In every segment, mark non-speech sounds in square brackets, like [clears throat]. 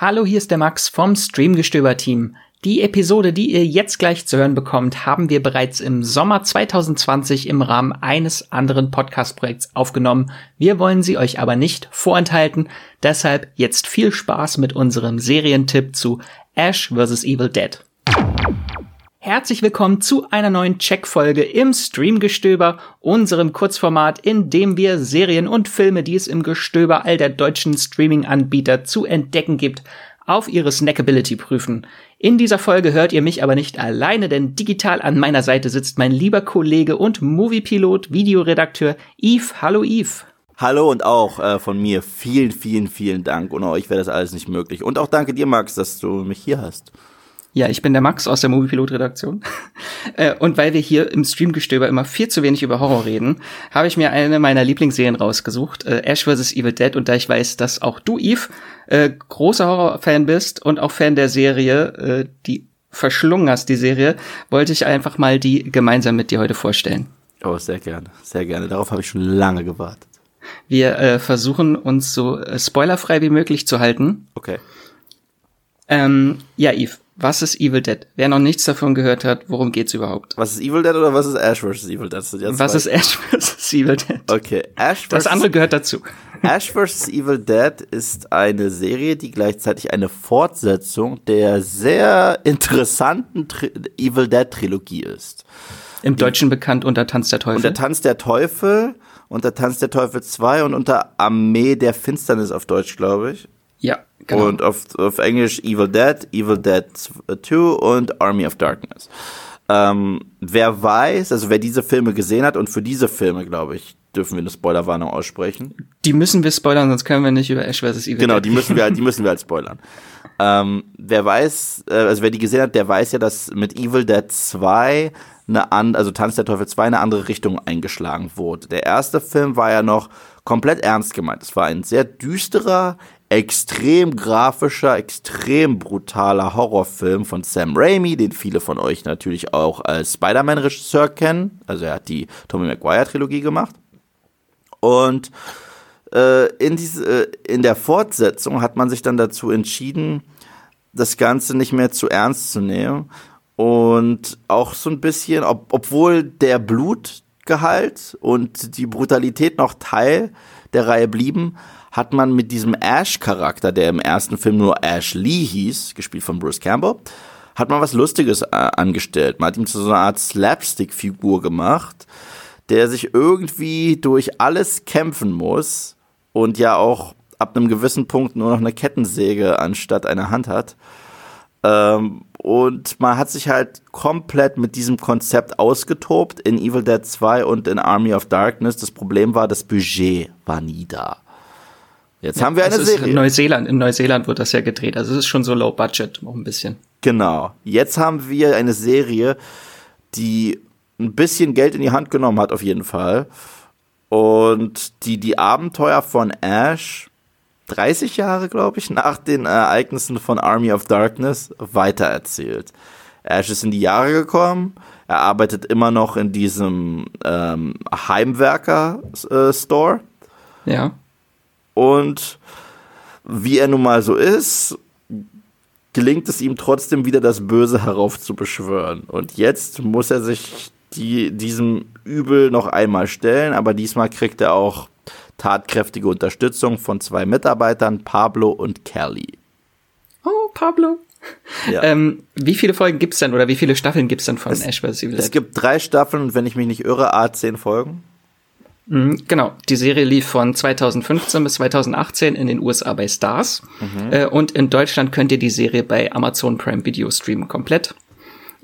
Hallo, hier ist der Max vom Streamgestöber-Team. Die Episode, die ihr jetzt gleich zu hören bekommt, haben wir bereits im Sommer 2020 im Rahmen eines anderen Podcast-Projekts aufgenommen. Wir wollen sie euch aber nicht vorenthalten. Deshalb jetzt viel Spaß mit unserem Serientipp zu Ash vs. Evil Dead. Herzlich willkommen zu einer neuen Check-Folge im Streamgestöber, unserem Kurzformat, in dem wir Serien und Filme, die es im Gestöber all der deutschen Streaming-Anbieter zu entdecken gibt, auf ihre Snackability prüfen. In dieser Folge hört ihr mich aber nicht alleine, denn digital an meiner Seite sitzt mein lieber Kollege und Moviepilot, Videoredakteur Yves. Hallo Yves. Hallo und auch äh, von mir vielen, vielen, vielen Dank. Ohne euch wäre das alles nicht möglich. Und auch danke dir, Max, dass du mich hier hast. Ja, ich bin der Max aus der Moviepilot-Redaktion. [laughs] Äh, und weil wir hier im Streamgestöber immer viel zu wenig über Horror reden, habe ich mir eine meiner Lieblingsserien rausgesucht, äh, Ash vs. Evil Dead. Und da ich weiß, dass auch du, Eve, äh, großer Horrorfan bist und auch Fan der Serie, äh, die verschlungen hast, die Serie, wollte ich einfach mal die gemeinsam mit dir heute vorstellen. Oh, sehr gerne, sehr gerne. Darauf habe ich schon lange gewartet. Wir äh, versuchen uns so spoilerfrei wie möglich zu halten. Okay. Ähm, ja, Eve, was ist Evil Dead? Wer noch nichts davon gehört hat, worum geht's überhaupt? Was ist Evil Dead oder was ist Ash vs. Evil Dead? Was ist Ash vs. Evil Dead? Okay, Ash vs. Das andere gehört dazu. Ash vs. Evil Dead ist eine Serie, die gleichzeitig eine Fortsetzung der sehr interessanten Tri Evil Dead Trilogie ist. Im Deutschen bekannt unter Tanz der Teufel. Unter Tanz der Teufel, unter Tanz der Teufel 2 und unter Armee der Finsternis auf Deutsch, glaube ich. Ja, genau. Und auf, auf Englisch Evil Dead, Evil Dead 2 und Army of Darkness. Ähm, wer weiß, also wer diese Filme gesehen hat und für diese Filme, glaube ich, dürfen wir eine Spoilerwarnung aussprechen. Die müssen wir spoilern, sonst können wir nicht über Ash vs. Evil Genau, Dead. die müssen wir, [laughs] die müssen wir halt spoilern. Ähm, wer weiß, äh, also wer die gesehen hat, der weiß ja, dass mit Evil Dead 2 eine an, also Tanz der Teufel 2 eine andere Richtung eingeschlagen wurde. Der erste Film war ja noch komplett ernst gemeint. Es war ein sehr düsterer, extrem grafischer, extrem brutaler Horrorfilm von Sam Raimi, den viele von euch natürlich auch als Spider-Man-Regisseur kennen. Also er hat die Tommy Maguire-Trilogie gemacht. Und äh, in, diese, äh, in der Fortsetzung hat man sich dann dazu entschieden, das Ganze nicht mehr zu ernst zu nehmen. Und auch so ein bisschen, ob, obwohl der Blutgehalt und die Brutalität noch Teil der Reihe blieben, hat man mit diesem Ash-Charakter, der im ersten Film nur Ash Lee hieß, gespielt von Bruce Campbell, hat man was Lustiges äh, angestellt. Man hat ihm zu so einer Art Slapstick-Figur gemacht, der sich irgendwie durch alles kämpfen muss und ja auch ab einem gewissen Punkt nur noch eine Kettensäge anstatt eine Hand hat. Ähm, und man hat sich halt komplett mit diesem Konzept ausgetobt in Evil Dead 2 und in Army of Darkness. Das Problem war, das Budget war nie da. Jetzt ja, haben wir eine Serie. In Neuseeland, in Neuseeland wird das ja gedreht. Also es ist schon so low budget, auch ein bisschen. Genau. Jetzt haben wir eine Serie, die ein bisschen Geld in die Hand genommen hat, auf jeden Fall. Und die die Abenteuer von Ash 30 Jahre, glaube ich, nach den Ereignissen von Army of Darkness weitererzählt. Ash ist in die Jahre gekommen. Er arbeitet immer noch in diesem ähm, Heimwerker-Store. Äh, ja. Und wie er nun mal so ist, gelingt es ihm trotzdem wieder das Böse heraufzubeschwören. Und jetzt muss er sich die, diesem Übel noch einmal stellen, aber diesmal kriegt er auch tatkräftige Unterstützung von zwei Mitarbeitern, Pablo und Kelly. Oh, Pablo. Ja. Ähm, wie viele Folgen gibt's denn oder wie viele Staffeln gibt's denn von es, Ash vs. Evil Dead? Es gibt drei Staffeln und wenn ich mich nicht irre, A, zehn Folgen. Mhm, genau, die Serie lief von 2015 bis 2018 in den USA bei Stars mhm. äh, und in Deutschland könnt ihr die Serie bei Amazon Prime Video streamen komplett.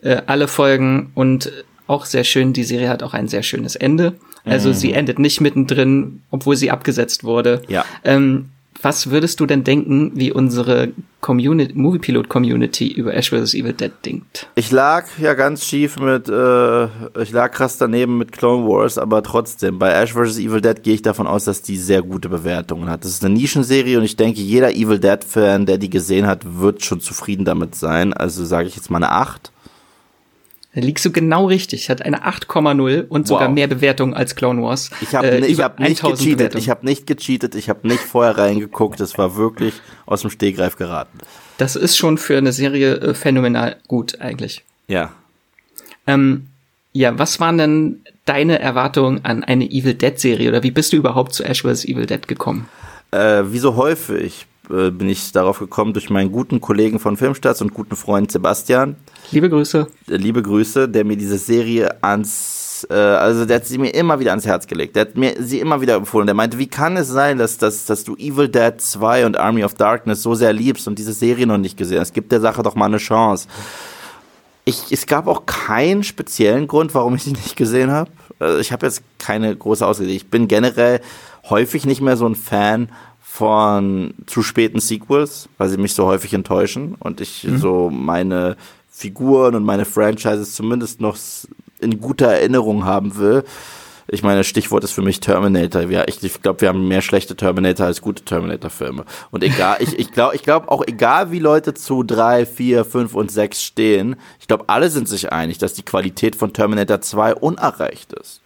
Äh, alle Folgen und auch sehr schön, die Serie hat auch ein sehr schönes Ende. Also mhm. sie endet nicht mittendrin, obwohl sie abgesetzt wurde. Ja. Ähm, was würdest du denn denken, wie unsere Community, Moviepilot Community über Ash vs. Evil Dead denkt? Ich lag ja ganz schief mit, äh, ich lag krass daneben mit Clone Wars, aber trotzdem, bei Ash vs. Evil Dead gehe ich davon aus, dass die sehr gute Bewertungen hat. Das ist eine Nischenserie und ich denke, jeder Evil Dead-Fan, der die gesehen hat, wird schon zufrieden damit sein. Also sage ich jetzt mal eine 8. Da liegst du genau richtig. Hat eine 8,0 und sogar Wow. mehr Bewertungen als Clone Wars. Ich habe Äh, ich hab nicht 1000 gecheatet, Bewertungen. ich habe nicht gecheatet, ich habe nicht vorher reingeguckt, es war wirklich aus dem Stehgreif geraten. Das ist schon für eine Serie äh, phänomenal gut eigentlich. Ja. Ähm, ja, was waren denn deine Erwartungen an eine Evil Dead Serie oder wie bist du überhaupt zu Ash vs. Evil Dead gekommen? Äh, wie so häufig äh, bin ich darauf gekommen durch meinen guten Kollegen von Filmstarts und guten Freund Sebastian. Liebe Grüße. Äh, Liebe Grüße, der mir diese Serie ans, äh, also der hat sie mir immer wieder ans Herz gelegt. Der hat mir sie immer wieder empfohlen. Der meinte, wie kann es sein, dass, dass, dass du Evil Dead 2 und Army of Darkness so sehr liebst und diese Serie noch nicht gesehen hast? Gib der Sache doch mal eine Chance. Ich, es gab auch keinen speziellen Grund, warum ich sie nicht gesehen habe. Also ich habe jetzt keine große Ausrede. Ich bin generell häufig nicht mehr so ein Fan von zu späten Sequels, weil sie mich so häufig enttäuschen und ich so meine Figuren und meine Franchises zumindest noch in guter Erinnerung haben will. Ich meine, Stichwort ist für mich Terminator. Ja, ich, ich glaube, wir haben mehr schlechte Terminator als gute Terminator-Filme. Und egal, ich, ich glaube, ich glaube auch egal, wie Leute zu drei, vier, fünf und sechs stehen, ich glaube, alle sind sich einig, dass die Qualität von Terminator 2 unerreicht ist.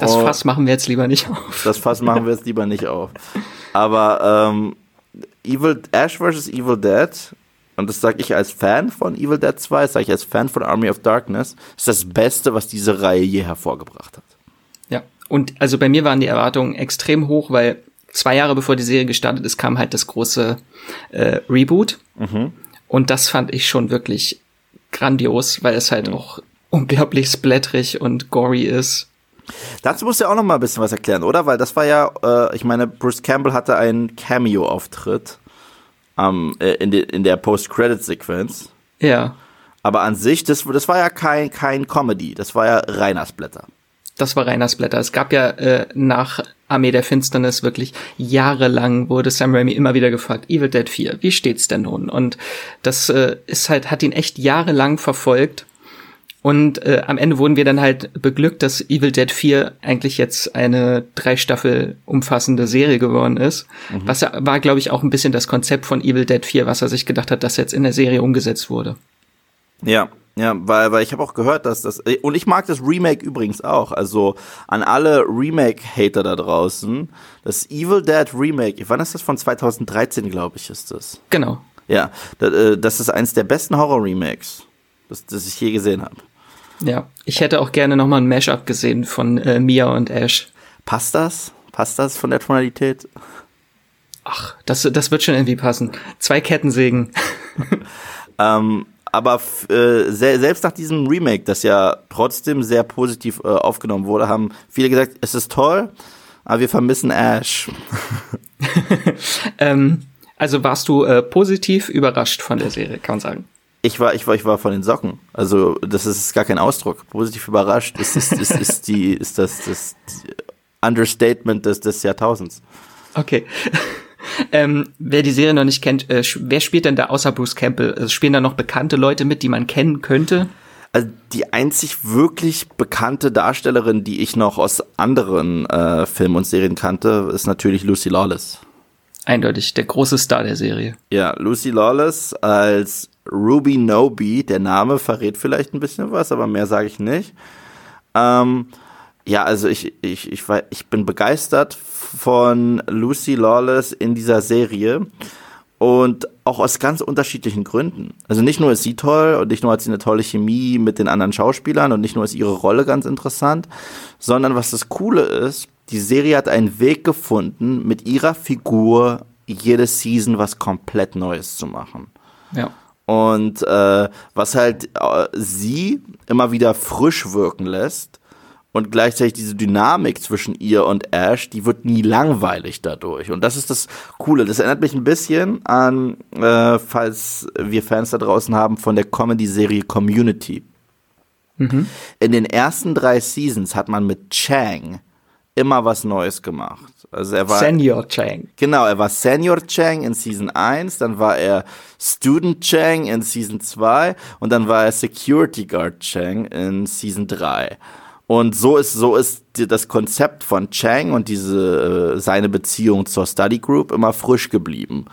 Das Oh. Fass machen wir jetzt lieber nicht auf. Das Fass machen wir jetzt lieber nicht auf. Aber ähm, Evil Ash vs. Evil Dead, und das sage ich als Fan von Evil Dead 2, das sage ich als Fan von Army of Darkness, ist das Beste, was diese Reihe je hervorgebracht hat. Ja. Und also bei mir waren die Erwartungen extrem hoch, weil zwei Jahre bevor die Serie gestartet ist, kam halt das große äh, Reboot. Und das fand ich schon wirklich grandios, weil es halt auch unglaublich splatterig und gory ist. Dazu musst du ja auch noch mal ein bisschen was erklären, oder? Weil das war ja, äh, ich meine, Bruce Campbell hatte einen Cameo-Auftritt ähm, äh, in, de, in der Post-Credit-Sequenz. Ja. Aber an sich, das, das war ja kein, kein Comedy, das war ja reiner Splatter. Das war reiner Splatter. Es gab ja äh, nach Armee der Finsternis wirklich jahrelang wurde Sam Raimi immer wieder gefragt, Evil Dead 4, wie steht's denn nun? Und das äh, ist halt, hat ihn echt jahrelang verfolgt. Und äh, am Ende wurden wir dann halt beglückt, dass Evil Dead 4 eigentlich jetzt eine drei Staffel umfassende Serie geworden ist. Was ja- war, glaube ich, auch ein bisschen das Konzept von Evil Dead 4, was er sich gedacht hat, dass jetzt in der Serie umgesetzt wurde. Ja, ja, weil, weil ich habe auch gehört, dass das und ich mag das Remake übrigens auch. Also an alle Remake-Hater da draußen, das Evil Dead Remake, wann ist das von 2013, glaube ich, ist das. Genau. Ja, äh, das ist eins der besten Horror-Remakes, das, das ich je gesehen habe. Ja. Ich hätte auch gerne nochmal ein Mashup gesehen von äh, Mia und Ash. Passt das? Passt das von der Tonalität? Ach, das, das wird schon irgendwie passen. Zwei Kettensägen. [laughs] Ähm, aber äh, se selbst nach diesem Remake, das ja trotzdem sehr positiv äh, aufgenommen wurde, haben viele gesagt, es ist toll, aber wir vermissen Ash. [laughs] ähm, also warst du äh, positiv überrascht von der Serie, kann man sagen. Ich war, ich war, ich war von den Socken. Also das ist gar kein Ausdruck. Positiv überrascht ist, ist, ist, ist [laughs] die, ist das, das Understatement des, des Jahrtausends. Okay. [laughs] ähm, wer die Serie noch nicht kennt, äh, wer spielt denn da außer Bruce Campbell? Also spielen da noch bekannte Leute mit, die man kennen könnte? Also die einzig wirklich bekannte Darstellerin, die ich noch aus anderen äh, Filmen und Serien kannte, ist natürlich Lucy Lawless. Eindeutig der große Star der Serie. Ja, Lucy Lawless als Ruby Noby, der Name verrät vielleicht ein bisschen was, aber mehr sage ich nicht. Ähm, ja, also ich, ich, ich, ich bin begeistert von Lucy Lawless in dieser Serie und auch aus ganz unterschiedlichen Gründen. Also nicht nur ist sie toll und nicht nur hat sie eine tolle Chemie mit den anderen Schauspielern und nicht nur ist ihre Rolle ganz interessant, sondern was das Coole ist, die Serie hat einen Weg gefunden, mit ihrer Figur jede Season was komplett Neues zu machen. Ja. Und äh, was halt äh, sie immer wieder frisch wirken lässt und gleichzeitig diese Dynamik zwischen ihr und Ash, die wird nie langweilig dadurch. Und das ist das Coole. Das erinnert mich ein bisschen an, äh, falls wir Fans da draußen haben, von der Comedy-Serie Community. In den ersten drei Seasons hat man mit Chang immer was Neues gemacht. Also er war Senior Chang. Genau, er war Senior Chang in Season 1, dann war er Student Chang in Season 2 und dann war er Security Guard Chang in Season 3. Und so ist, so ist das Konzept von Chang und diese, äh, seine Beziehung zur Study Group immer frisch geblieben.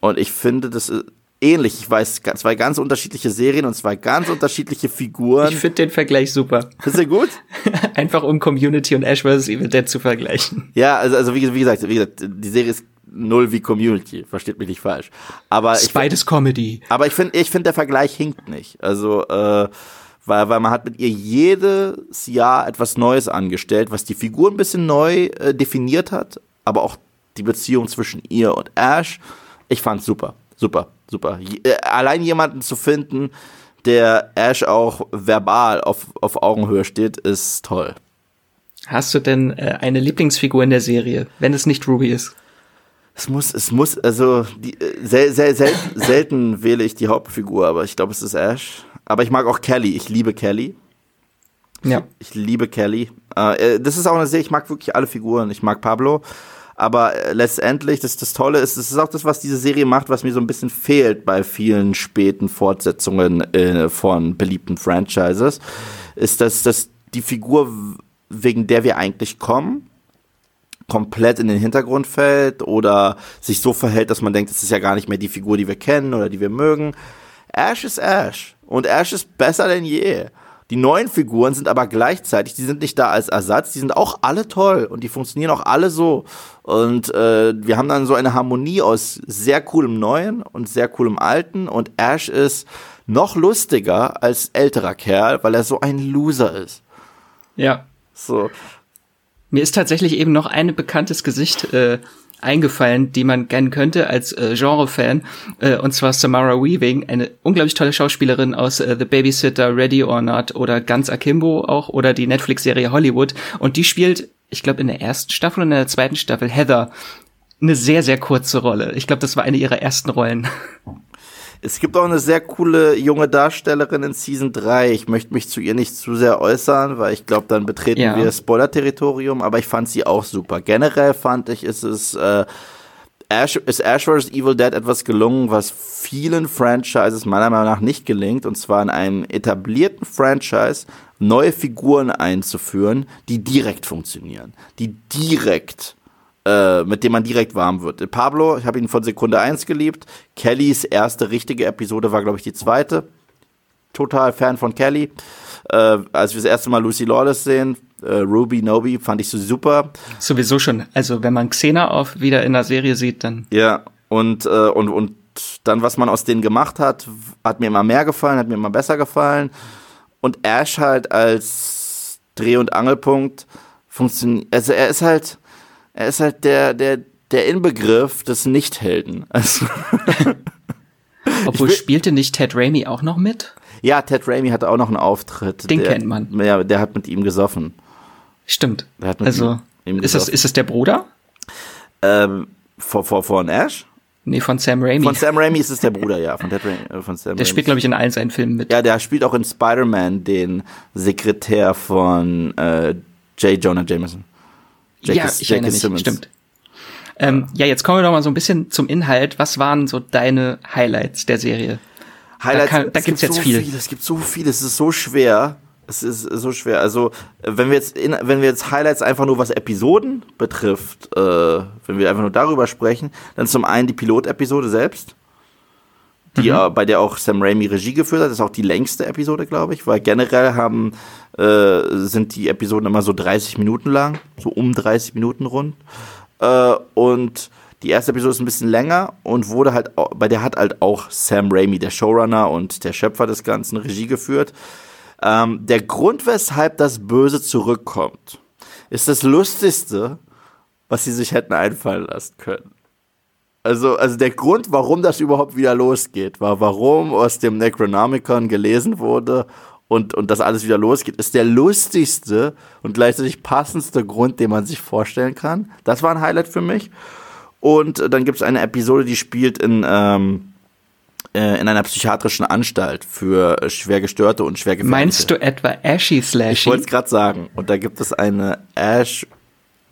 Und ich finde, das ist, ähnlich. Ich weiß, zwei ganz unterschiedliche Serien und zwei ganz unterschiedliche Figuren. Ich finde den Vergleich super. Ist der gut? [laughs] Einfach um Community und Ash vs. Evil Dead zu vergleichen. Ja, also, also wie, wie gesagt, wie gesagt, die Serie ist null wie Community, versteht mich nicht falsch. Aber ich beides Comedy. Aber ich finde, ich finde der Vergleich hinkt nicht. Also äh, weil, weil man hat mit ihr jedes Jahr etwas Neues angestellt, was die Figur ein bisschen neu äh, definiert hat, aber auch die Beziehung zwischen ihr und Ash. Ich fand's super, super, super. Äh, allein jemanden zu finden, der Ash auch verbal auf, auf Augenhöhe steht, ist toll. Hast du denn äh, eine Lieblingsfigur in der Serie, wenn es nicht Ruby ist? Es muss, es muss, also die, äh, sehr, sehr selten, selten wähle ich die Hauptfigur, aber ich glaube, es ist Ash. Aber ich mag auch Kelly. Ich liebe Kelly. Ja. Ich liebe Kelly. Äh, das ist auch eine Serie, ich mag wirklich alle Figuren. Ich mag Pablo. Aber äh, letztendlich, das, das Tolle ist, das ist auch das, was diese Serie macht, was mir so ein bisschen fehlt bei vielen späten Fortsetzungen äh, von beliebten Franchises, ist, dass, dass die Figur, wegen der wir eigentlich kommen, komplett in den Hintergrund fällt oder sich so verhält, dass man denkt, es ist ja gar nicht mehr die Figur, die wir kennen oder die wir mögen. Ash ist Ash. Und Ash ist besser denn je. Die neuen Figuren sind aber gleichzeitig, die sind nicht da als Ersatz, die sind auch alle toll und die funktionieren auch alle so. Und äh, wir haben dann so eine Harmonie aus sehr coolem Neuen und sehr coolem Alten und Ash ist noch lustiger als älterer Kerl, weil er so ein Loser ist. Ja. So. Mir ist tatsächlich eben noch ein bekanntes Gesicht äh, eingefallen, die man kennen könnte als äh, Genre-Fan, äh, und zwar Samara Weaving, eine unglaublich tolle Schauspielerin aus äh, The Babysitter, Ready or Not oder Ganz Akimbo auch oder die Netflix-Serie Hollywood und die spielt, ich glaube in der ersten Staffel und in der zweiten Staffel Heather eine sehr, sehr kurze Rolle. Ich glaube, das war eine ihrer ersten Rollen. Es gibt auch eine sehr coole junge Darstellerin in Season 3. Ich möchte mich zu ihr nicht zu sehr äußern, weil ich glaube, dann betreten ja. wir Spoiler-Territorium, aber ich fand sie auch super. Generell fand ich, ist es, äh, Ash, ist Ash vs. Evil Dead etwas gelungen, was vielen Franchises meiner Meinung nach nicht gelingt, und zwar in einem etablierten Franchise neue Figuren einzuführen, die direkt funktionieren, die direkt äh, mit dem man direkt warm wird. Pablo, ich habe ihn von Sekunde 1 geliebt. Kellys erste richtige Episode war, glaube ich, die zweite. Total Fan von Kelly. Äh, als wir das erste Mal Lucy Lawless sehen, äh, Ruby Nobi, fand ich so super. Sowieso schon. Also wenn man Xena auf wieder in der Serie sieht, dann. Ja, und, äh, und, und dann, was man aus denen gemacht hat, hat mir immer mehr gefallen, hat mir immer besser gefallen. Und Ash halt als Dreh- und Angelpunkt funktioniert. Also er ist halt er ist halt der, der, der Inbegriff des Nichthelden. [laughs] Also [laughs] Obwohl spielte nicht Ted Raimi auch noch mit? Ja, Ted Raimi hatte auch noch einen Auftritt. Den der, kennt man. Ja, der hat mit ihm gesoffen. Stimmt. also, ihm, ihm ist, das, ist das der Bruder? Ähm, vor, vor, von Ash? Nee, von Sam Raimi. Von Sam Raimi ist es der Bruder, ja. Von, Ted Raimi, äh, von Sam der spielt, glaube ich, in allen seinen Filmen mit. Ja, der spielt auch in Spider-Man den Sekretär von äh, J. Jonah Jameson. Jackie, ja, ich erinnere mich, Simmons. stimmt. Ähm, ja, jetzt kommen wir doch mal so ein bisschen zum Inhalt. Was waren so deine Highlights der Serie? Highlights, da, kann, da gibt's gibt jetzt so viel. viel. Es gibt so viel, es ist so schwer. Es ist so schwer. Also, wenn wir jetzt, in, wenn wir jetzt Highlights einfach nur was Episoden betrifft, äh, wenn wir einfach nur darüber sprechen, dann zum einen die Pilotepisode selbst, die, mhm. bei der auch Sam Raimi Regie geführt hat. Das ist auch die längste Episode, glaube ich, weil generell haben äh, sind die Episoden immer so 30 Minuten lang, so um 30 Minuten rund. Äh, und die erste Episode ist ein bisschen länger und wurde halt, bei der hat halt auch Sam Raimi, der Showrunner und der Schöpfer des Ganzen, Regie geführt. Ähm, der Grund, weshalb das Böse zurückkommt, ist das Lustigste, was sie sich hätten einfallen lassen können. Also, also der Grund, warum das überhaupt wieder losgeht, war, warum aus dem Necronomicon gelesen wurde und, und das alles wieder losgeht, ist der lustigste und gleichzeitig passendste Grund, den man sich vorstellen kann. Das war ein Highlight für mich. Und dann gibt es eine Episode, die spielt in, ähm, äh, in einer psychiatrischen Anstalt für schwer gestörte und schwer gefährdete. Meinst du etwa Ashy Slashy? Ich wollte es gerade sagen. Und da gibt es eine Ash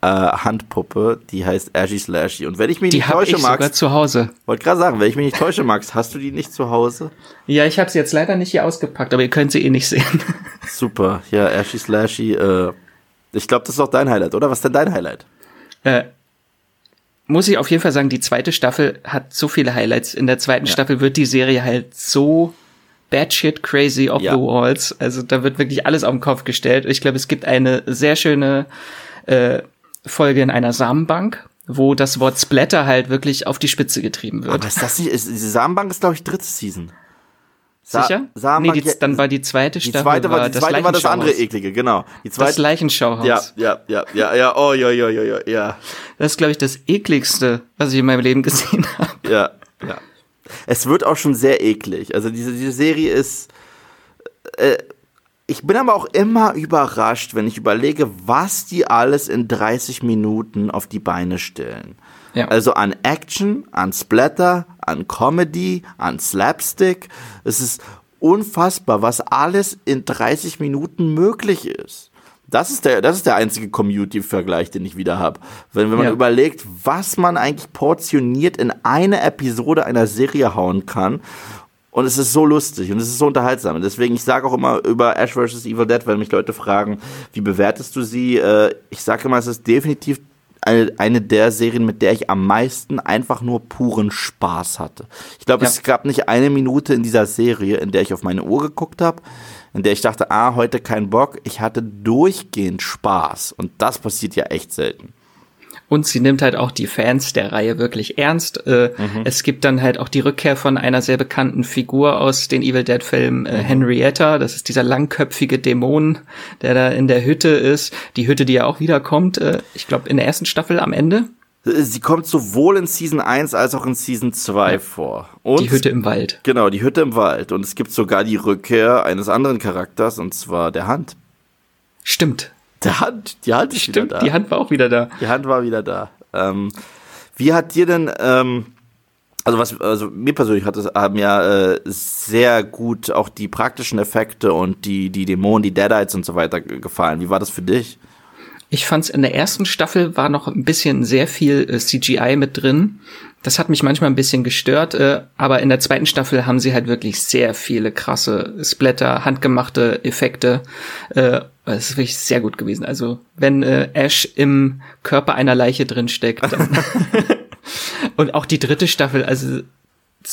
äh, Handpuppe, die heißt Ashy Slashy. Und wenn ich mich die nicht täusche, Max. Sogar zu Hause. Wollte gerade sagen, wenn ich mich nicht täusche, Max, hast du die nicht zu Hause? Ja, ich habe sie jetzt leider nicht hier ausgepackt, aber ihr könnt sie eh nicht sehen. [laughs] Super, ja, Ashy Slashy. Äh, ich glaube, das ist auch dein Highlight, oder? Was ist denn dein Highlight? Äh, muss ich auf jeden Fall sagen, die zweite Staffel hat so viele Highlights. In der zweiten ja. Staffel wird die Serie halt so batshit crazy off ja. the walls. Also da wird wirklich alles auf den Kopf gestellt. Ich glaube, es gibt eine sehr schöne äh, Folge in einer Samenbank, wo das Wort Splatter halt wirklich auf die Spitze getrieben wird. Aber ist das nicht, ist, die Samenbank ist, glaube ich, dritte Season. Sa Sicher? Samenbank, nee, die, dann war die zweite Staffel. Die zweite war, die zweite war das andere eklige, genau. Die zweite, das Leichenschauhaus. Ja, ja, ja, ja, ja, oh, ja, ja, ja, ja. Das ist, glaube ich, das ekligste, was ich in meinem Leben gesehen habe. Ja, ja. Es wird auch schon sehr eklig. Also diese, diese Serie ist, äh, ich bin aber auch immer überrascht, wenn ich überlege, was die alles in 30 Minuten auf die Beine stellen. Ja. Also an Action, an Splatter, an Comedy, an Slapstick. Es ist unfassbar, was alles in 30 Minuten möglich ist. Das ist der, das ist der einzige Community-Vergleich, den ich wieder habe. Wenn, wenn man ja. überlegt, was man eigentlich portioniert in eine Episode einer Serie hauen kann und es ist so lustig und es ist so unterhaltsam. Und deswegen, ich sage auch immer über Ash vs. Evil Dead, wenn mich Leute fragen, wie bewertest du sie? Äh, ich sage immer, es ist definitiv eine, eine der Serien, mit der ich am meisten einfach nur puren Spaß hatte. Ich glaube, ja. es gab nicht eine Minute in dieser Serie, in der ich auf meine Uhr geguckt habe, in der ich dachte, ah, heute kein Bock. Ich hatte durchgehend Spaß. Und das passiert ja echt selten. Und sie nimmt halt auch die Fans der Reihe wirklich ernst. Äh, mhm. Es gibt dann halt auch die Rückkehr von einer sehr bekannten Figur aus den Evil Dead Filmen, äh, mhm. Henrietta. Das ist dieser langköpfige Dämon, der da in der Hütte ist. Die Hütte, die ja auch wiederkommt, äh, ich glaube in der ersten Staffel am Ende. Sie kommt sowohl in Season 1 als auch in Season 2 ja. vor. Und die Hütte im Wald. Genau, die Hütte im Wald. Und es gibt sogar die Rückkehr eines anderen Charakters, und zwar der Hand. Stimmt. [laughs] Der Hand, die Hand ist Stimmt, wieder da. Die Hand war auch wieder da. Die Hand war wieder da. Ähm, wie hat dir denn, ähm, also was, also mir persönlich hat es haben ja äh, sehr gut auch die praktischen Effekte und die die Dämonen, die Deadites und so weiter gefallen. Wie war das für dich? Ich fand's in der ersten Staffel war noch ein bisschen sehr viel äh, CGI mit drin. Das hat mich manchmal ein bisschen gestört, äh, aber in der zweiten Staffel haben sie halt wirklich sehr viele krasse Splatter, handgemachte Effekte. Äh, es ist wirklich sehr gut gewesen. Also wenn äh, Ash im Körper einer Leiche drin steckt. [laughs] [laughs] und auch die dritte Staffel, also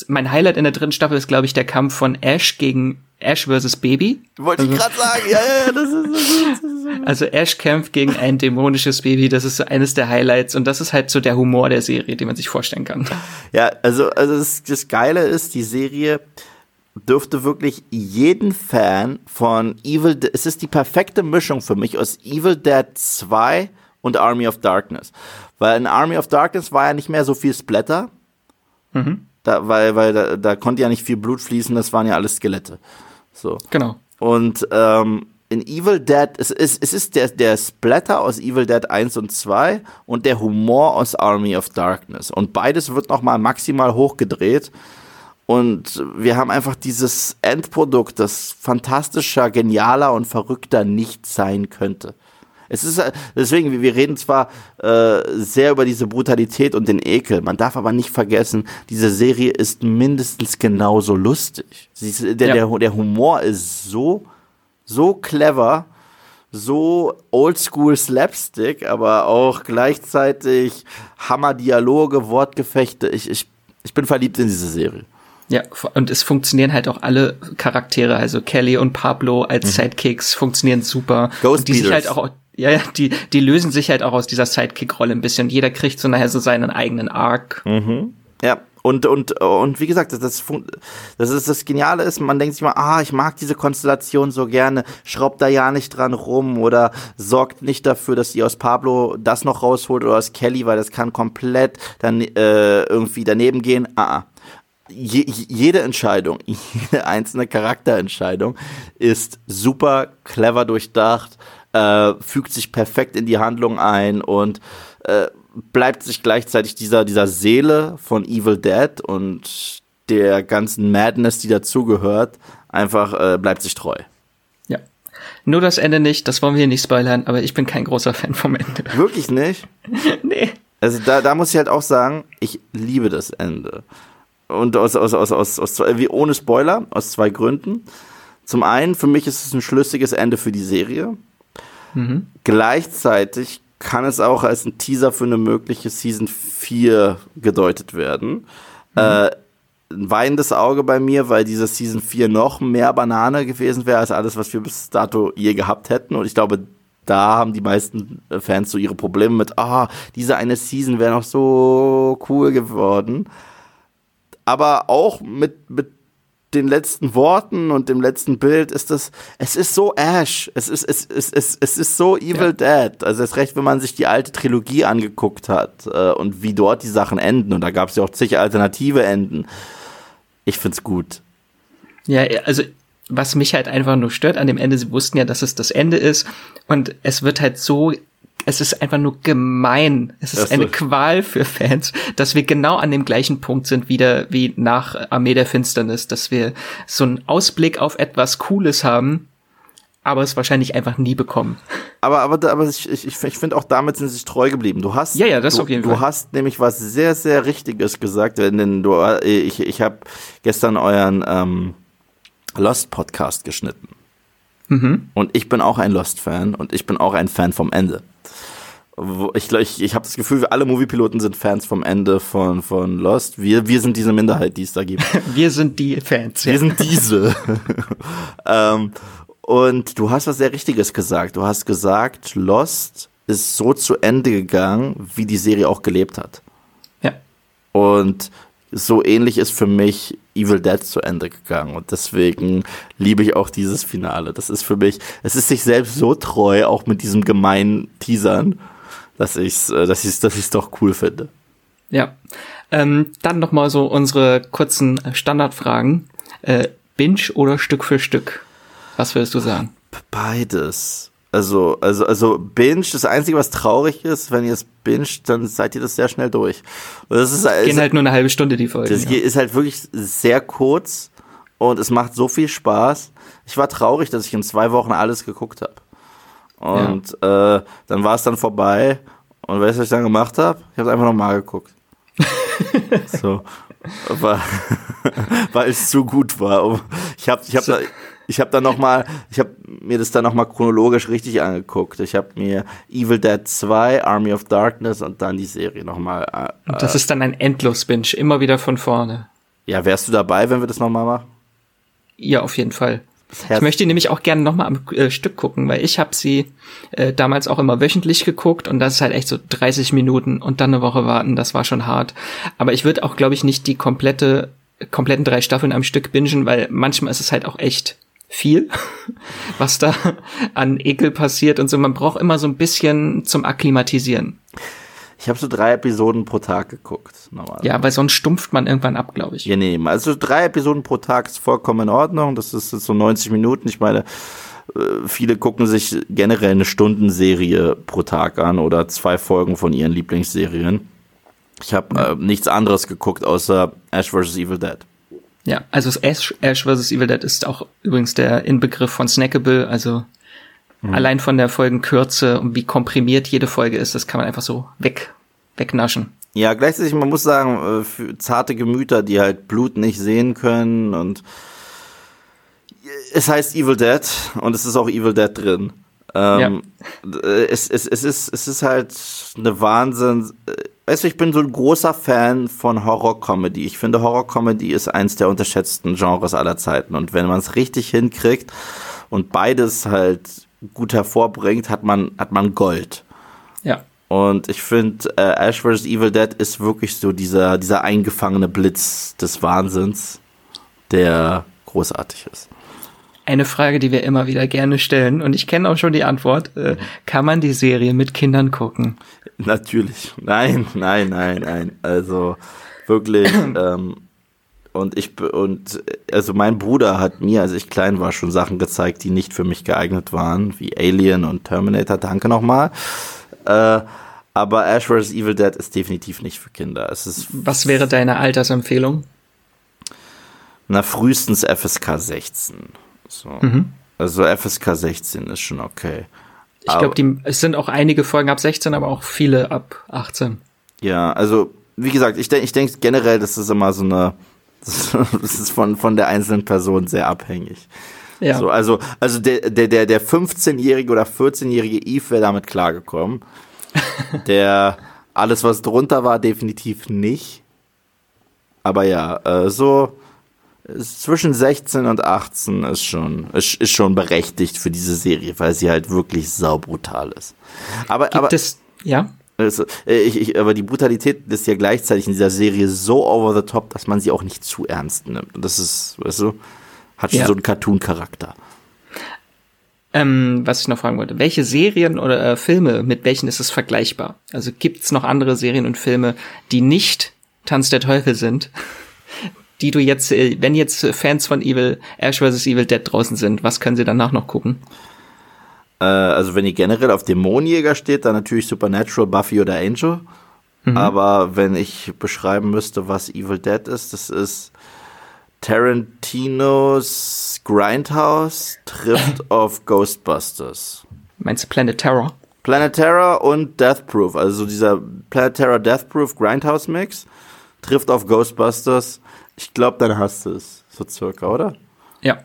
mein Highlight in der dritten Staffel ist, glaube ich, der Kampf von Ash gegen Ash vs. Baby. Wollte ich also gerade sagen, ja, ja, ja, das ist, das ist, das ist Also Ash kämpft gegen ein dämonisches Baby, das ist so eines der Highlights und das ist halt so der Humor der Serie, den man sich vorstellen kann. Ja, also, also das, das Geile ist, die Serie dürfte wirklich jeden Fan von Evil Dead, es ist die perfekte Mischung für mich aus Evil Dead 2 und Army of Darkness. Weil in Army of Darkness war ja nicht mehr so viel Splatter. Mhm. Da, weil, weil da, da konnte ja nicht viel Blut fließen, das waren ja alles Skelette. So. Genau. Und ähm, in Evil Dead, es ist, es ist der, der Splatter aus Evil Dead 1 und 2 und der Humor aus Army of Darkness. Und beides wird nochmal maximal hochgedreht. Und wir haben einfach dieses Endprodukt, das fantastischer, genialer und verrückter nicht sein könnte. Es ist äh, deswegen, wir reden zwar äh, sehr über diese Brutalität und den Ekel, man darf aber nicht vergessen, diese Serie ist mindestens genauso lustig. Ist, der, ja. der, der Humor ist so, so clever, so oldschool Slapstick, aber auch gleichzeitig Hammer-Dialoge, Wortgefechte. Ich, ich, ich bin verliebt in diese Serie. Ja, und es funktionieren halt auch alle Charaktere, also Kelly und Pablo als mhm. Sidekicks funktionieren super. Ghost und die sich halt auch ja, ja, die, die lösen sich halt auch aus dieser Sidekick-Rolle ein bisschen. Jeder kriegt so nachher so seinen eigenen Arc. Mhm. Ja, und, und, und wie gesagt, das, das, das ist das Geniale ist, man denkt sich mal, ah, ich mag diese Konstellation so gerne, schraubt da ja nicht dran rum oder sorgt nicht dafür, dass ihr aus Pablo das noch rausholt oder aus Kelly, weil das kann komplett dann äh, irgendwie daneben gehen. Ah, ah. Je, jede Entscheidung, [laughs] jede einzelne Charakterentscheidung ist super clever durchdacht äh, fügt sich perfekt in die Handlung ein und äh, bleibt sich gleichzeitig dieser, dieser Seele von Evil Dead und der ganzen Madness, die dazugehört, einfach äh, bleibt sich treu. Ja. Nur das Ende nicht, das wollen wir hier nicht spoilern, aber ich bin kein großer Fan vom Ende. [laughs] Wirklich nicht? nee. Also da, da muss ich halt auch sagen, ich liebe das Ende. Und aus, aus, aus, aus, aus wie ohne Spoiler, aus zwei Gründen. Zum einen, für mich ist es ein schlüssiges Ende für die Serie. Mhm. Gleichzeitig kann es auch als ein Teaser für eine mögliche Season 4 gedeutet werden. Mhm. Äh, ein weinendes Auge bei mir, weil diese Season 4 noch mehr Banane gewesen wäre als alles, was wir bis dato je gehabt hätten. Und ich glaube, da haben die meisten Fans so ihre Probleme mit, ah, diese eine Season wäre noch so cool geworden. Aber auch mit, mit den letzten Worten und dem letzten Bild ist das, es ist so Ash, es ist, es, es, es, es ist so Evil ja. Dead. Also es recht, wenn man sich die alte Trilogie angeguckt hat äh, und wie dort die Sachen enden. Und da gab es ja auch zig alternative Enden. Ich find's gut. Ja, also was mich halt einfach nur stört an dem Ende, sie wussten ja, dass es das Ende ist und es wird halt so es ist einfach nur gemein. Es ist eine Qual für Fans, dass wir genau an dem gleichen Punkt sind wieder wie nach Armee der Finsternis, dass wir so einen Ausblick auf etwas Cooles haben, aber es wahrscheinlich einfach nie bekommen. Aber, aber, aber ich, ich, ich finde auch damit sind sie sich treu geblieben. Du hast, ja, ja, das du, auf jeden Fall. Du hast nämlich was sehr, sehr Richtiges gesagt, denn du, ich, ich habe gestern euren ähm, Lost Podcast geschnitten. Mhm. Und ich bin auch ein Lost-Fan und ich bin auch ein Fan vom Ende ich, ich, ich habe das Gefühl, alle Moviepiloten sind Fans vom Ende von, von Lost. Wir, wir sind diese Minderheit, die es da gibt. [laughs] wir sind die Fans. Wir ja. sind diese. [laughs] ähm, und du hast was sehr Richtiges gesagt. Du hast gesagt, Lost ist so zu Ende gegangen, wie die Serie auch gelebt hat. Ja. Und so ähnlich ist für mich Evil Dead zu Ende gegangen. Und deswegen liebe ich auch dieses Finale. Das ist für mich, es ist sich selbst so treu, auch mit diesem gemeinen Teasern dass ich es äh, dass ich's, dass ich's doch cool finde. Ja. Ähm, dann noch mal so unsere kurzen Standardfragen. Äh, Binge oder Stück für Stück? Was würdest du sagen? Beides. Also, also, also Binge, das Einzige, was traurig ist, wenn ihr es binge, dann seid ihr das sehr schnell durch. Und das ist, es gehen halt nur eine halbe Stunde die Folge. Das ja. ist halt wirklich sehr kurz und es macht so viel Spaß. Ich war traurig, dass ich in zwei Wochen alles geguckt habe. Und ja. äh, dann war es dann vorbei. Und weißt du, was ich dann gemacht habe? Ich habe einfach nochmal geguckt. [laughs] so. Weil, [laughs] weil es zu gut war. Ich habe ich hab da, ich hab dann noch mal, ich habe mir das dann nochmal chronologisch richtig angeguckt. Ich habe mir Evil Dead 2, Army of Darkness und dann die Serie nochmal. Äh, und das ist dann ein Endlos-Binge, immer wieder von vorne. Ja, wärst du dabei, wenn wir das nochmal machen? Ja, auf jeden Fall. Ich möchte nämlich auch gerne nochmal am äh, Stück gucken, weil ich habe sie äh, damals auch immer wöchentlich geguckt und das ist halt echt so 30 Minuten und dann eine Woche warten, das war schon hart. Aber ich würde auch, glaube ich, nicht die komplette, kompletten drei Staffeln am Stück bingen, weil manchmal ist es halt auch echt viel, [laughs] was da an Ekel passiert und so. Man braucht immer so ein bisschen zum Akklimatisieren. Ich habe so drei Episoden pro Tag geguckt. Normalerweise. Ja, weil sonst stumpft man irgendwann ab, glaube ich. Ja, nee, also drei Episoden pro Tag ist vollkommen in Ordnung. Das ist so 90 Minuten. Ich meine, äh, viele gucken sich generell eine Stundenserie pro Tag an oder zwei Folgen von ihren Lieblingsserien. Ich habe äh, nichts anderes geguckt außer Ash vs. Evil Dead. Ja, also Ash, Ash vs. Evil Dead ist auch übrigens der Inbegriff von Snackable, also Mhm. Allein von der Folgenkürze und wie komprimiert jede Folge ist, das kann man einfach so weg, wegnaschen. Ja, gleichzeitig, man muss sagen, äh, für zarte Gemüter, die halt Blut nicht sehen können und es heißt Evil Dead und es ist auch Evil Dead drin. Ähm, ja. es, es, es, ist, es ist halt eine Wahnsinn. Weißt du, ich bin so ein großer Fan von Horror-Comedy. Ich finde, Horror-Comedy ist eins der unterschätzten Genres aller Zeiten. Und wenn man es richtig hinkriegt und beides halt gut hervorbringt, hat man, hat man Gold. Ja. Und ich finde, äh, Ash vs. Evil Dead ist wirklich so dieser, dieser eingefangene Blitz des Wahnsinns, der großartig ist. Eine Frage, die wir immer wieder gerne stellen, und ich kenne auch schon die Antwort, äh, kann man die Serie mit Kindern gucken? Natürlich. Nein, nein, nein, nein. Also wirklich, [clears throat] ähm, und ich und also mein Bruder hat mir, als ich klein war, schon Sachen gezeigt, die nicht für mich geeignet waren, wie Alien und Terminator. Danke nochmal. Äh, aber Ash vs. Evil Dead ist definitiv nicht für Kinder. Es ist Was wäre deine Altersempfehlung? Na, frühestens FSK 16. So. Mhm. Also FSK 16 ist schon okay. Ich glaube, es sind auch einige Folgen ab 16, aber auch viele ab 18. Ja, also wie gesagt, ich denke ich denk generell, das ist immer so eine [laughs] Das ist von, von der einzelnen Person sehr abhängig. Ja. So, also, also der, der, der, der 15-jährige oder 14-jährige Eve wäre damit klargekommen. [laughs] Der alles, was drunter war, definitiv nicht. Aber ja, äh, so zwischen 16 und 18 ist schon, ist, ist schon berechtigt für diese Serie, weil sie halt wirklich saubrutal ist. Aber, Gibt aber, es, ja? also, ich, ich, aber die Brutalität ist ja gleichzeitig in dieser Serie so over the top, dass man sie auch nicht zu ernst nimmt. Und das ist, weißt du, hat schon Ja. so einen Cartoon-Charakter. Ähm, was ich noch fragen wollte, welche Serien oder äh, Filme, mit welchen ist es vergleichbar? Also gibt's noch andere Serien und Filme, die nicht Tanz der Teufel sind, die du jetzt, äh, wenn jetzt Fans von Evil, Ash vs. Evil Dead draußen sind, was können sie danach noch gucken? Äh, also wenn ihr generell auf Dämonenjäger steht, dann natürlich Supernatural, Buffy oder Angel. Aber wenn ich beschreiben müsste, was Evil Dead ist, das ist Tarantinos Grindhouse trifft [laughs] auf Ghostbusters. Meinst du Planet Terror? Planet Terror und Death Proof, also so dieser Planet Terror Death Proof Grindhouse Mix trifft auf Ghostbusters. Ich glaube, dann hast du es, so circa, oder? Ja.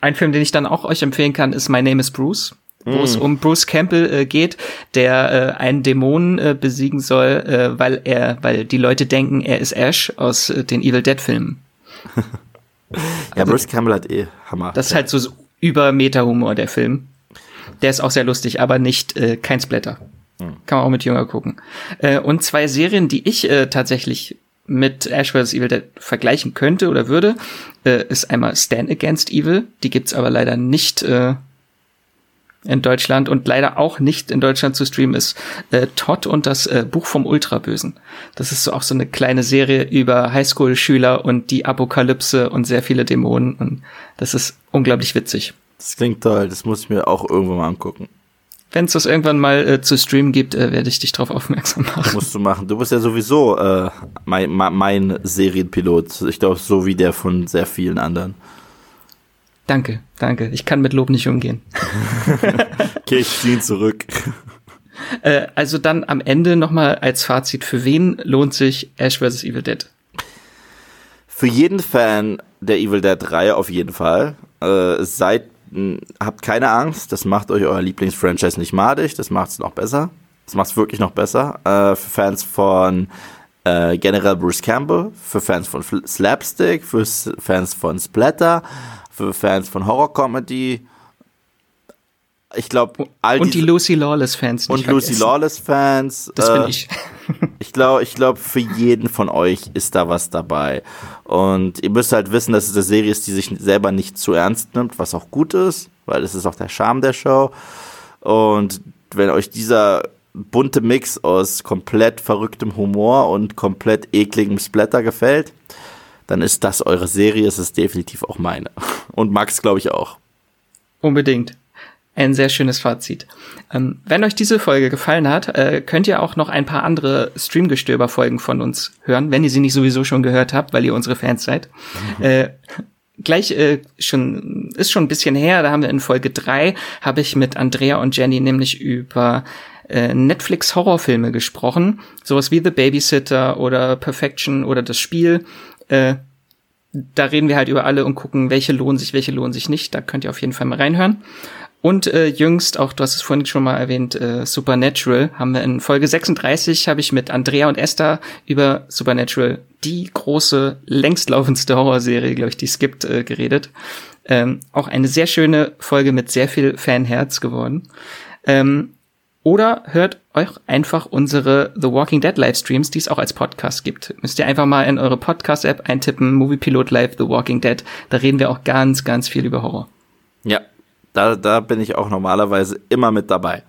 Ein Film, den ich dann auch euch empfehlen kann, ist My Name is Bruce, wo es um Bruce Campbell äh, geht, der äh, einen Dämonen äh, besiegen soll, äh, weil er, weil die Leute denken, er ist Ash aus äh, den Evil Dead Filmen. [laughs] Ja, Bruce Campbell hat eh Hammer. Das ist halt so über Meta-Humor, der Film. Der ist auch sehr lustig, aber nicht äh, kein Splatter. Kann man auch mit Jünger gucken. Äh, und zwei Serien, die ich äh, tatsächlich mit Ash vs. Evil Dead vergleichen könnte oder würde, äh, ist einmal Stand Against Evil. Die gibt's aber leider nicht äh, in Deutschland und leider auch nicht in Deutschland zu streamen ist äh, Todd und das äh, Buch vom Ultrabösen. Das ist so auch so eine kleine Serie über Highschool-Schüler und die Apokalypse und sehr viele Dämonen und das ist unglaublich witzig. das klingt toll, das muss ich mir auch irgendwann mal angucken. Wenn es das irgendwann mal äh, zu streamen gibt, äh, werde ich dich darauf aufmerksam machen. Musst du machen. Du bist ja sowieso äh, mein, mein- Serienpilot. Ich glaube, so wie der von sehr vielen anderen. Danke, danke. Ich kann mit Lob nicht umgehen. [laughs] Okay, ich zieh ihn zurück. [laughs] Äh, also dann am Ende nochmal als Fazit, für wen lohnt sich Ash vs. Evil Dead? Für jeden Fan der Evil Dead Reihe auf jeden Fall. Äh, seid, mh, habt keine Angst, das macht euch euer Lieblingsfranchise nicht madig, das macht es noch besser. Das macht es wirklich noch besser. Äh, für Fans von äh, generell Bruce Campbell, für Fans von Fl- Slapstick, für S Fans von Splatter, für Fans von Horror Comedy. Ich glaube, all Und die Lucy Lawless-Fans und Lucy vergessen. Lawless Fans. Das äh, bin ich. [laughs] ich glaube, ich glaube, für jeden von euch ist da was dabei. Und ihr müsst halt wissen, dass es eine Serie ist, die sich selber nicht zu ernst nimmt, was auch gut ist, weil es ist auch der Charme der Show. Und wenn euch dieser bunte Mix aus komplett verrücktem Humor und komplett ekligem Splatter gefällt, dann ist das eure Serie, es ist definitiv auch meine. Und Max, glaube ich, auch. Unbedingt. Ein sehr schönes Fazit. Ähm, wenn euch diese Folge gefallen hat, äh, könnt ihr auch noch ein paar andere Streamgestöber-Folgen von uns hören, wenn ihr sie nicht sowieso schon gehört habt, weil ihr unsere Fans seid. Äh, gleich äh, schon ist schon ein bisschen her, da haben wir in Folge drei habe ich mit Andrea und Jenny nämlich über äh, Netflix Horrorfilme gesprochen, sowas wie The Babysitter oder Perfection oder das Spiel. Äh, da reden wir halt über alle und gucken, welche lohnen sich, welche lohnen sich nicht. Da könnt ihr auf jeden Fall mal reinhören. Und äh, jüngst, auch du hast es vorhin schon mal erwähnt, äh, Supernatural, haben wir in Folge 36, habe ich mit Andrea und Esther über Supernatural, die große, längstlaufendste Horrorserie, glaube ich, die es gibt, äh, geredet. Ähm, auch eine sehr schöne Folge mit sehr viel Fanherz geworden. Ähm, oder hört euch einfach unsere The Walking Dead Livestreams, die es auch als Podcast gibt. Müsst ihr einfach mal in eure Podcast-App eintippen, Movie Pilot Live The Walking Dead. Da reden wir auch ganz, ganz viel über Horror. Da, da bin ich auch normalerweise immer mit dabei.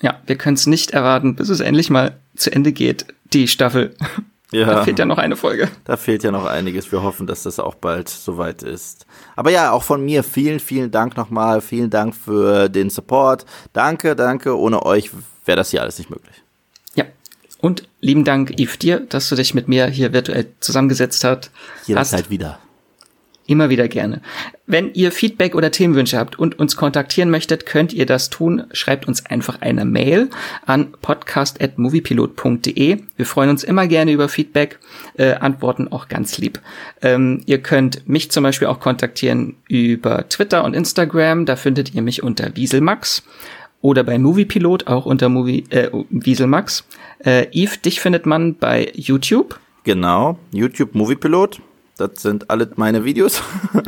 Ja, wir können es nicht erwarten, bis es endlich mal zu Ende geht, die Staffel. Ja. Da fehlt ja noch eine Folge. Da fehlt ja noch einiges. Wir hoffen, dass das auch bald soweit ist. Aber ja, auch von mir vielen, vielen Dank nochmal. Vielen Dank für den Support. Danke, danke. Ohne euch wäre das hier alles nicht möglich. Ja. Und lieben Dank, Yves, dir, dass du dich mit mir hier virtuell zusammengesetzt hast. Jederzeit wieder. Immer wieder gerne. Wenn ihr Feedback oder Themenwünsche habt und uns kontaktieren möchtet, könnt ihr das tun. Schreibt uns einfach eine Mail an podcast.moviepilot.de. Wir freuen uns immer gerne über Feedback, äh, antworten auch ganz lieb. Ähm, ihr könnt mich zum Beispiel auch kontaktieren über Twitter und Instagram. Da findet ihr mich unter Wieselmax. oder bei Moviepilot, auch unter Movie, äh, Wieselmax. Äh, Yves, dich findet man bei YouTube. Genau, YouTube Moviepilot. Das sind alle meine Videos.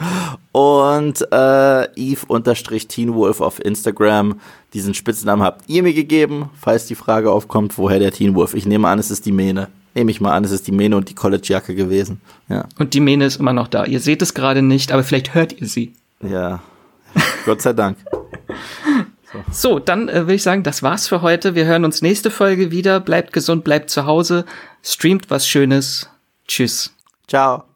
[laughs] Und äh, Eve-Teenwolf auf Instagram. Diesen Spitznamen habt ihr mir gegeben, falls die Frage aufkommt, woher der Teenwolf. Ich nehme an, es ist die Mähne. Nehme ich mal an, es ist die Mähne und die College-Jacke gewesen. Ja. Und die Mähne ist immer noch da. Ihr seht es gerade nicht, aber vielleicht hört ihr sie. Ja. Gott sei Dank. So, [laughs] so dann äh, würde ich sagen, das war's für heute. Wir hören uns nächste Folge wieder. Bleibt gesund, bleibt zu Hause, streamt was Schönes. Tschüss. Ciao.